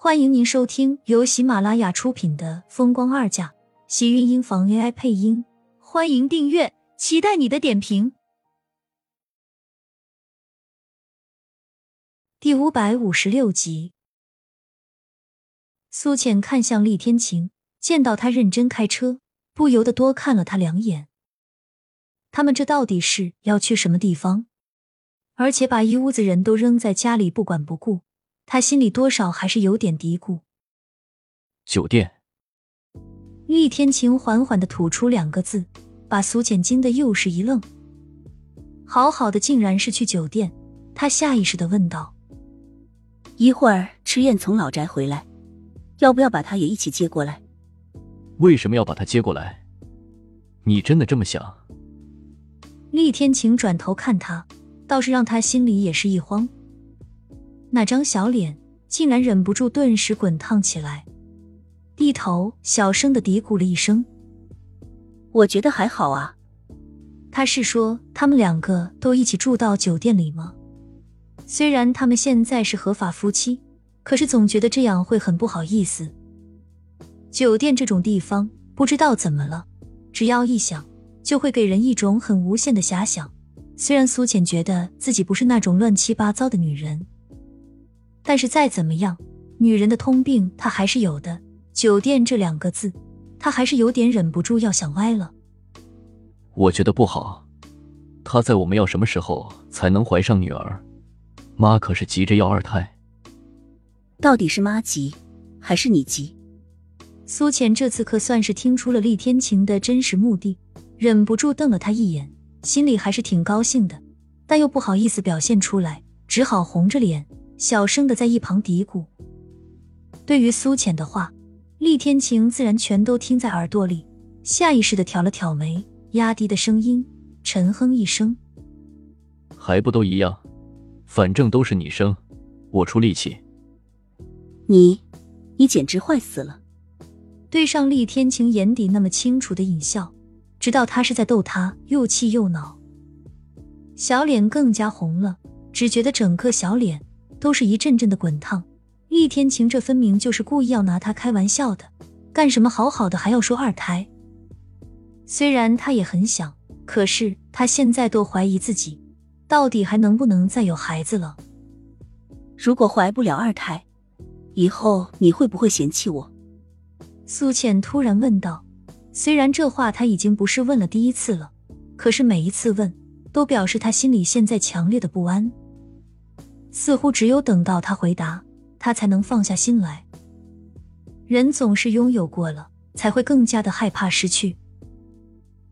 欢迎您收听由喜马拉雅出品的《风光二嫁》，喜运音房 AI 配音。欢迎订阅，期待你的点评。第五百五十六集，苏浅看向厉天晴，见到他认真开车，不由得多看了他两眼。他们这到底是要去什么地方？而且把一屋子人都扔在家里不管不顾。他心里多少还是有点嘀咕。酒店。厉天晴缓缓的吐出两个字，把苏浅惊的又是一愣。好好的，竟然是去酒店。他下意识的问道：“一会儿迟燕从老宅回来，要不要把她也一起接过来？”为什么要把她接过来？你真的这么想？厉天晴转头看他，倒是让他心里也是一慌。那张小脸竟然忍不住顿时滚烫起来，低头小声的嘀咕了一声：“我觉得还好啊。”他是说他们两个都一起住到酒店里吗？虽然他们现在是合法夫妻，可是总觉得这样会很不好意思。酒店这种地方，不知道怎么了，只要一想，就会给人一种很无限的遐想。虽然苏浅觉得自己不是那种乱七八糟的女人。但是再怎么样，女人的通病她还是有的。酒店这两个字，她还是有点忍不住要想歪了。我觉得不好。他在我们要什么时候才能怀上女儿？妈可是急着要二胎。到底是妈急，还是你急？苏浅这次可算是听出了厉天晴的真实目的，忍不住瞪了他一眼，心里还是挺高兴的，但又不好意思表现出来，只好红着脸。小声的在一旁嘀咕。对于苏浅的话，厉天晴自然全都听在耳朵里，下意识的挑了挑眉，压低的声音，沉哼一声：“还不都一样？反正都是你生，我出力气。”你，你简直坏死了！对上厉天晴眼底那么清楚的隐笑，知道他是在逗他，又气又恼，小脸更加红了，只觉得整个小脸。都是一阵阵的滚烫，厉天晴这分明就是故意要拿他开玩笑的，干什么好好的还要说二胎？虽然他也很想，可是他现在都怀疑自己到底还能不能再有孩子了。如果怀不了二胎，以后你会不会嫌弃我？苏倩突然问道。虽然这话他已经不是问了第一次了，可是每一次问都表示他心里现在强烈的不安。似乎只有等到他回答，他才能放下心来。人总是拥有过了，才会更加的害怕失去。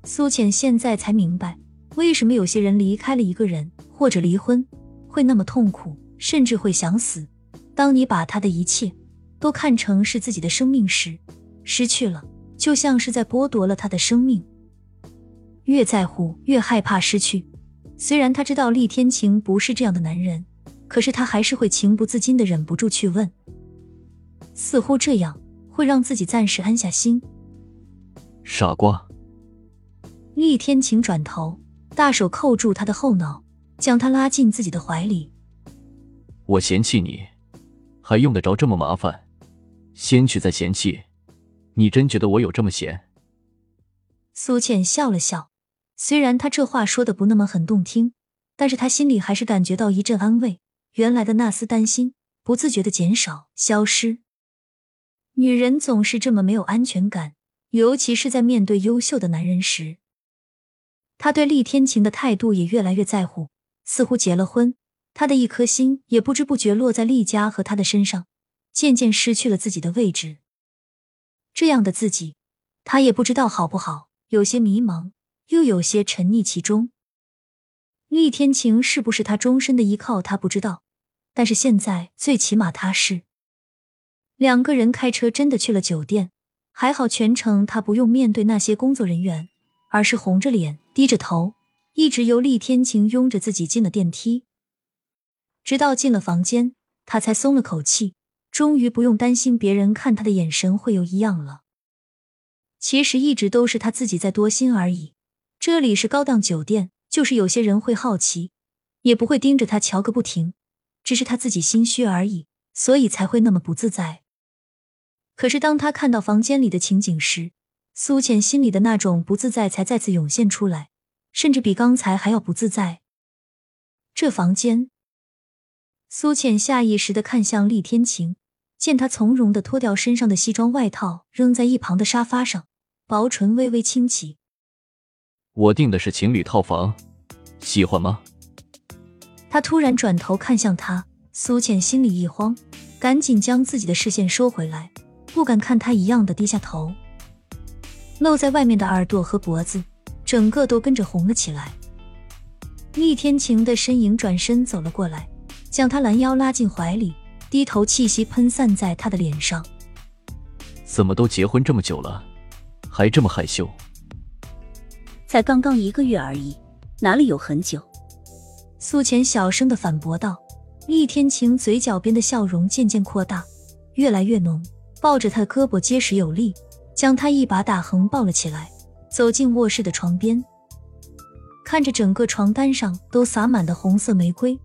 苏浅现在才明白，为什么有些人离开了一个人或者离婚会那么痛苦，甚至会想死。当你把他的一切都看成是自己的生命时，失去了，就像是在剥夺了他的生命。越在乎，越害怕失去。虽然他知道厉天晴不是这样的男人。可是他还是会情不自禁的忍不住去问，似乎这样会让自己暂时安下心。傻瓜！厉天晴转头，大手扣住他的后脑，将他拉进自己的怀里。我嫌弃你，还用得着这么麻烦？先去再嫌弃，你真觉得我有这么闲？苏倩笑了笑，虽然他这话说的不那么很动听，但是他心里还是感觉到一阵安慰。原来的那丝担心不自觉的减少、消失。女人总是这么没有安全感，尤其是在面对优秀的男人时。她对厉天晴的态度也越来越在乎，似乎结了婚，她的一颗心也不知不觉落在厉家和他的身上，渐渐失去了自己的位置。这样的自己，她也不知道好不好，有些迷茫，又有些沉溺其中。厉天晴是不是他终身的依靠？他不知道。但是现在最起码他是两个人开车真的去了酒店，还好全程他不用面对那些工作人员，而是红着脸低着头，一直由厉天晴拥着自己进了电梯，直到进了房间，他才松了口气，终于不用担心别人看他的眼神会有异样了。其实一直都是他自己在多心而已。这里是高档酒店，就是有些人会好奇，也不会盯着他瞧个不停。只是他自己心虚而已，所以才会那么不自在。可是当他看到房间里的情景时，苏浅心里的那种不自在才再次涌现出来，甚至比刚才还要不自在。这房间，苏浅下意识的看向厉天晴，见他从容的脱掉身上的西装外套，扔在一旁的沙发上，薄唇微微轻启。我订的是情侣套房，喜欢吗？他突然转头看向他，苏浅心里一慌，赶紧将自己的视线收回来，不敢看他一样的低下头，露在外面的耳朵和脖子，整个都跟着红了起来。厉天晴的身影转身走了过来，将他拦腰拉进怀里，低头气息喷散在他的脸上。怎么都结婚这么久了，还这么害羞？才刚刚一个月而已，哪里有很久？苏浅小声的反驳道。厉天晴嘴角边的笑容渐渐扩大，越来越浓，抱着他的胳膊结实有力，将他一把打横抱了起来，走进卧室的床边，看着整个床单上都洒满的红色玫瑰，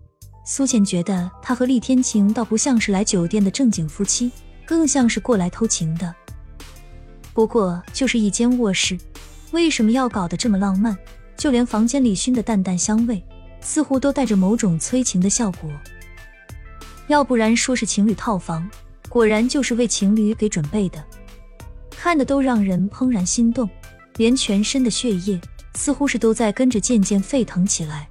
苏浅觉得他和厉天晴倒不像是来酒店的正经夫妻，更像是过来偷情的。不过就是一间卧室。为什么要搞得这么浪漫？就连房间里熏的淡淡香味，似乎都带着某种催情的效果。要不然说是情侣套房，果然就是为情侣给准备的，看的都让人怦然心动，连全身的血液似乎是都在跟着渐渐沸腾起来。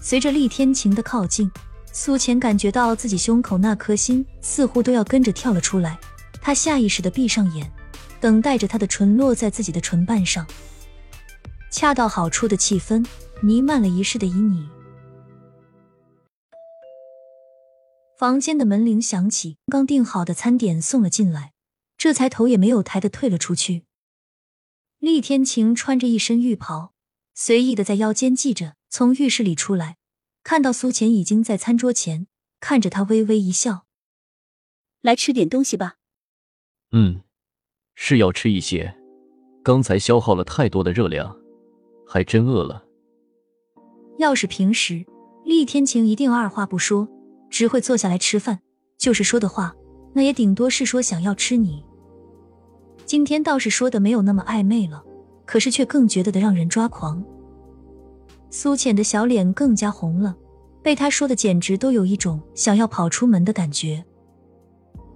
随着厉天晴的靠近，苏浅感觉到自己胸口那颗心似乎都要跟着跳了出来，她下意识的闭上眼。等待着他的唇落在自己的唇瓣上，恰到好处的气氛弥漫了一世的旖旎。房间的门铃响起，刚订好的餐点送了进来，这才头也没有抬的退了出去。厉天晴穿着一身浴袍，随意的在腰间系着，从浴室里出来，看到苏浅已经在餐桌前，看着他微微一笑：“来吃点东西吧。”“嗯。”是要吃一些，刚才消耗了太多的热量，还真饿了。要是平时，厉天晴一定二话不说，只会坐下来吃饭。就是说的话，那也顶多是说想要吃你。今天倒是说的没有那么暧昧了，可是却更觉得的让人抓狂。苏浅的小脸更加红了，被他说的简直都有一种想要跑出门的感觉。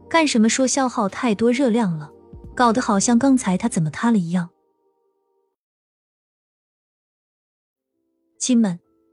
干什么说消耗太多热量了？搞得好像刚才他怎么塌了一样。亲们，